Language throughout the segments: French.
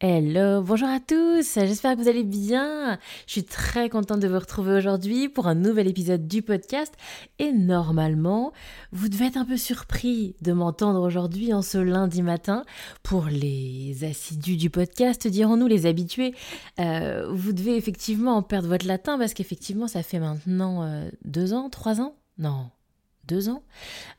Hello, bonjour à tous, j'espère que vous allez bien. Je suis très contente de vous retrouver aujourd'hui pour un nouvel épisode du podcast et normalement, vous devez être un peu surpris de m'entendre aujourd'hui en ce lundi matin. Pour les assidus du podcast, dirons-nous les habitués, euh, vous devez effectivement en perdre votre latin parce qu'effectivement ça fait maintenant euh, deux ans, trois ans? Non, deux ans,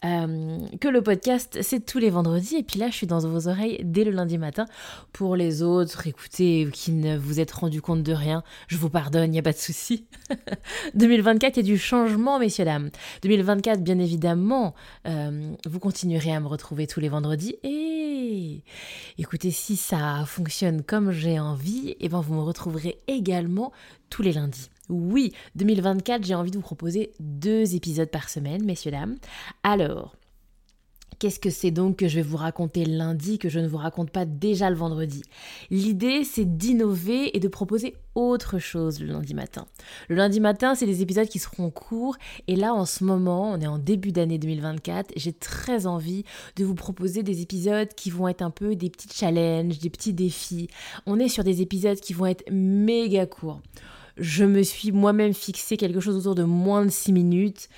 euh, que le podcast, c'est tous les vendredis. Et puis là, je suis dans vos oreilles dès le lundi matin. Pour les autres, écoutez, qui ne vous êtes rendu compte de rien, je vous pardonne, il n'y a pas de souci. 2024, il du changement, messieurs, dames. 2024, bien évidemment, euh, vous continuerez à me retrouver tous les vendredis. Et écoutez, si ça fonctionne comme j'ai envie, et eh ben vous me retrouverez également tous les lundis. Oui, 2024, j'ai envie de vous proposer deux épisodes par semaine, messieurs, dames. Alors, Qu'est-ce que c'est donc que je vais vous raconter lundi que je ne vous raconte pas déjà le vendredi? L'idée, c'est d'innover et de proposer autre chose le lundi matin. Le lundi matin, c'est des épisodes qui seront courts et là, en ce moment, on est en début d'année 2024, j'ai très envie de vous proposer des épisodes qui vont être un peu des petits challenges, des petits défis. On est sur des épisodes qui vont être méga courts je me suis moi-même fixé quelque chose autour de moins de 6 minutes.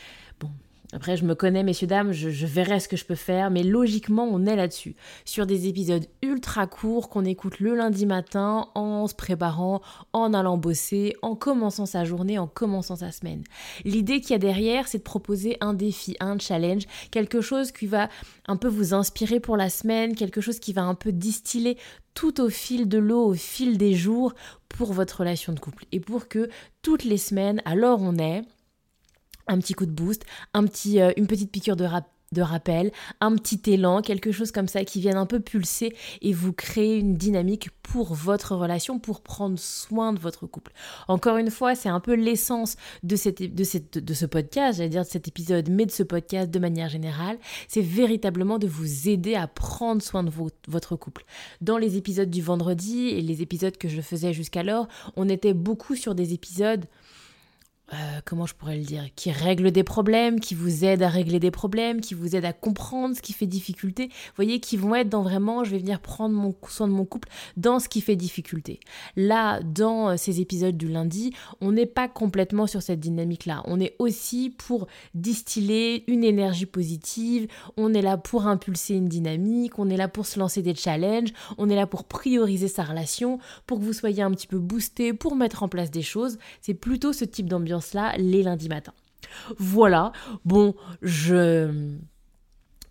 Après, je me connais, messieurs, dames, je, verrai ce que je peux faire, mais logiquement, on est là-dessus. Sur des épisodes ultra courts qu'on écoute le lundi matin en se préparant, en allant bosser, en commençant sa journée, en commençant sa semaine. L'idée qu'il y a derrière, c'est de proposer un défi, un challenge, quelque chose qui va un peu vous inspirer pour la semaine, quelque chose qui va un peu distiller tout au fil de l'eau, au fil des jours, pour votre relation de couple. Et pour que toutes les semaines, alors on est, un petit coup de boost, un petit, euh, une petite piqûre de, de rappel, un petit élan, quelque chose comme ça qui vienne un peu pulser et vous créer une dynamique pour votre relation, pour prendre soin de votre couple. Encore une fois, c'est un peu l'essence de, cette, de, cette, de ce podcast, j'allais dire de cet épisode, mais de ce podcast de manière générale, c'est véritablement de vous aider à prendre soin de votre couple. Dans les épisodes du vendredi et les épisodes que je faisais jusqu'alors, on était beaucoup sur des épisodes euh, comment je pourrais le dire, qui règle des problèmes, qui vous aide à régler des problèmes, qui vous aide à comprendre ce qui fait difficulté. Vous voyez, qui vont être dans vraiment, je vais venir prendre mon, soin de mon couple dans ce qui fait difficulté. Là, dans euh, ces épisodes du lundi, on n'est pas complètement sur cette dynamique-là. On est aussi pour distiller une énergie positive, on est là pour impulser une dynamique, on est là pour se lancer des challenges, on est là pour prioriser sa relation, pour que vous soyez un petit peu boosté, pour mettre en place des choses. C'est plutôt ce type d'ambiance là les lundis matins. Voilà, bon, je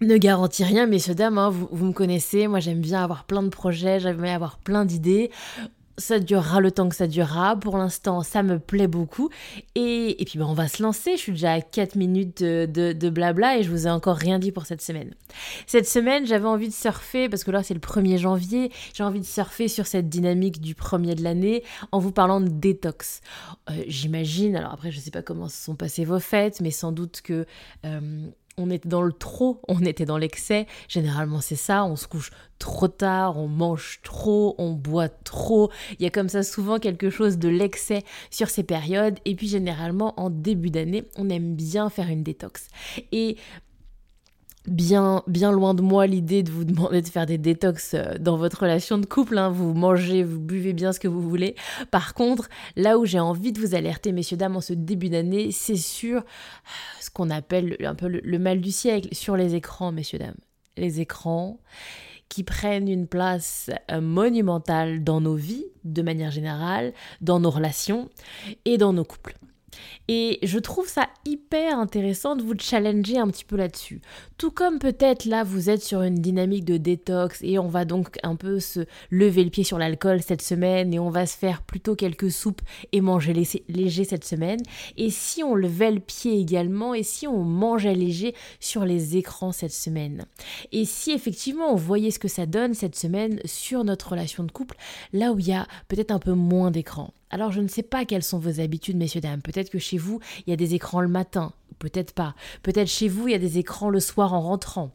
ne garantis rien, messieurs, dames, hein, vous, vous, me connaissez, moi j'aime bien avoir plein de projets, j'aime bien avoir plein d'idées ça durera le temps que ça durera. Pour l'instant, ça me plaît beaucoup. Et, et puis, ben, on va se lancer. Je suis déjà à 4 minutes de, de, blabla et je vous ai encore rien dit pour cette semaine. Cette semaine, j'avais envie de surfer, parce que là, c'est le 1er janvier. J'ai envie de surfer sur cette dynamique du premier de l'année en vous parlant de détox. Euh, j'imagine, alors après, je ne sais pas comment se sont passées vos fêtes, mais sans doute que euh, on était dans le trop, on était dans l'excès. Généralement, c'est ça, on se couche trop tard, on mange trop, on boit trop. Il y a comme ça souvent quelque chose de l'excès sur ces périodes. Et puis, généralement, en début d'année, on aime bien faire une détox. Et bien, loin de moi l'idée de vous demander de faire des détox euh, dans votre relation de couple. Hein. Vous mangez, vous buvez bien ce que vous voulez. Par contre, là où j'ai envie de vous alerter, messieurs, dames, en ce début d'année, c'est sur euh, ce qu'on appelle un peu le, mal du siècle, sur les écrans, messieurs, dames. Les écrans qui prennent une place euh, monumentale dans nos vies, de manière générale, dans nos relations et dans nos couples. Et je trouve ça hyper intéressant de vous challenger un petit peu là-dessus. Tout comme peut-être là, vous êtes sur une dynamique de détox et on va donc un peu se lever le pied sur l'alcool cette semaine et on va se faire plutôt quelques soupes et manger léger cette semaine. Et si on levait le pied également et si on mangeait léger sur les écrans cette semaine. Et si effectivement on voyait ce que ça donne cette semaine sur notre relation de couple, là où il y a peut-être un peu moins d'écran. Alors je ne sais pas quelles sont vos habitudes, messieurs, dames. Peut-être que chez vous, il y a des écrans le matin, peut-être pas. Peut-être chez vous, il y a des écrans le soir en rentrant.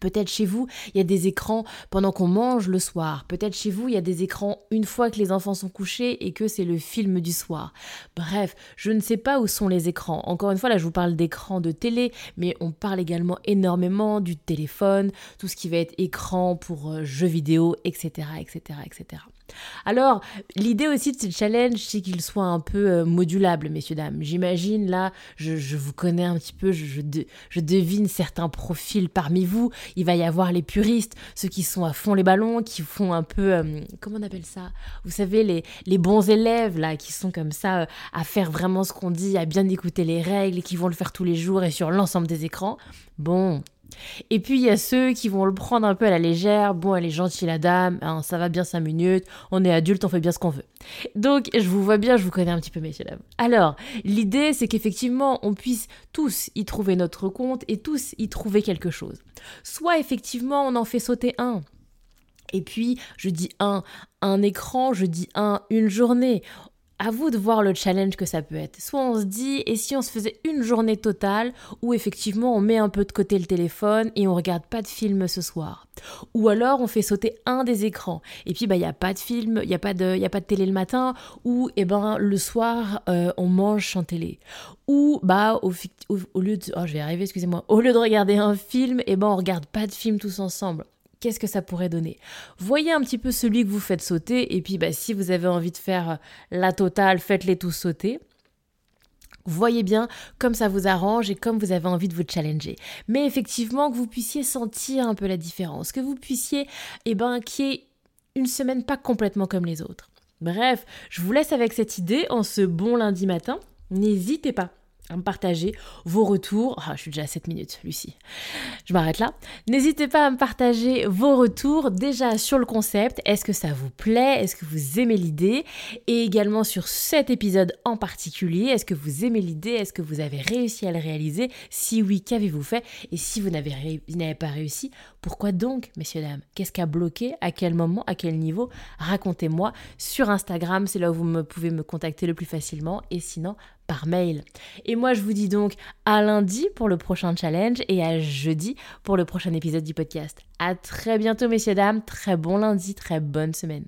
Peut-être chez vous, il y a des écrans pendant qu'on mange le soir. Peut-être chez vous, il y a des écrans une fois que les enfants sont couchés et que c'est le film du soir. Bref, je ne sais pas où sont les écrans. Encore une fois, là, je vous parle d'écrans de télé, mais on parle également énormément du téléphone, tout ce qui va être écran pour euh, jeux vidéo, etc., etc., etc. Alors, l'idée aussi de ce challenge, c'est qu'il soit un peu euh, modulable, messieurs, dames. J'imagine, là, je, vous connais un petit peu, je, devine certains profils parmi vous. Il va y avoir les puristes, ceux qui sont à fond les ballons, qui font un peu, euh, comment on appelle ça? Vous savez, les, les, bons élèves, là, qui sont comme ça, euh, à faire vraiment ce qu'on dit, à bien écouter les règles, qui vont le faire tous les jours et sur l'ensemble des écrans. Bon, et puis il y a ceux qui vont le prendre un peu à la légère. Bon, elle est gentille la dame, hein, ça va bien 5 minutes, on est adulte, on fait bien ce qu'on veut. Donc je vous vois bien, je vous connais un petit peu, messieurs dames. Alors, l'idée c'est qu'effectivement on puisse tous y trouver notre compte et tous y trouver quelque chose. Soit effectivement on en fait sauter un. Et puis, je dis un, un écran, je dis un, une journée à vous de voir le challenge que ça peut être. Soit on se dit, et si on se faisait une journée totale où effectivement on met un peu de côté le téléphone et on regarde pas de film ce soir? Ou alors on fait sauter un des écrans. Et puis bah il n'y a pas de film, il n'y a, pas de, a pas de télé le matin. Ou eh ben le soir euh, on mange sans télé. Ou bah au, au, lieu de... Oh je vais arriver, excusez-moi. Au lieu de regarder un film, et eh ben on regarde pas de film tous ensemble qu'est-ce que ça pourrait donner Voyez un petit peu celui que vous faites sauter, et puis bah, si vous avez envie de faire euh, la totale, faites-les tous sauter. Voyez bien comme ça vous arrange et comme vous avez envie de vous challenger. Mais effectivement, que vous puissiez sentir un peu la différence, que vous puissiez, eh ben, qu'il y ait une semaine pas complètement comme les autres. Bref, je vous laisse avec cette idée en ce bon lundi matin. N'hésitez pas à me partager vos retours. Ah, je suis déjà à 7 minutes, Lucie. Je m'arrête là. N'hésitez pas à me partager vos retours déjà sur le concept. Est-ce que ça vous plaît? Est-ce que vous aimez l'idée? Et également sur cet épisode en particulier. Est-ce que vous aimez l'idée? Est-ce que vous avez réussi à le réaliser? Si oui, qu'avez-vous fait? Et si vous n'avez pas réussi, pourquoi donc, messieurs, dames? Qu'est-ce qui a bloqué? À quel moment? À quel niveau? Racontez-moi sur Instagram. C'est là où vous pouvez me contacter le plus facilement. Et sinon, mail. Et moi, je vous dis donc à lundi pour le prochain challenge et à jeudi pour le prochain épisode du podcast. À très bientôt, messieurs, dames. Très bon lundi, très bonne semaine.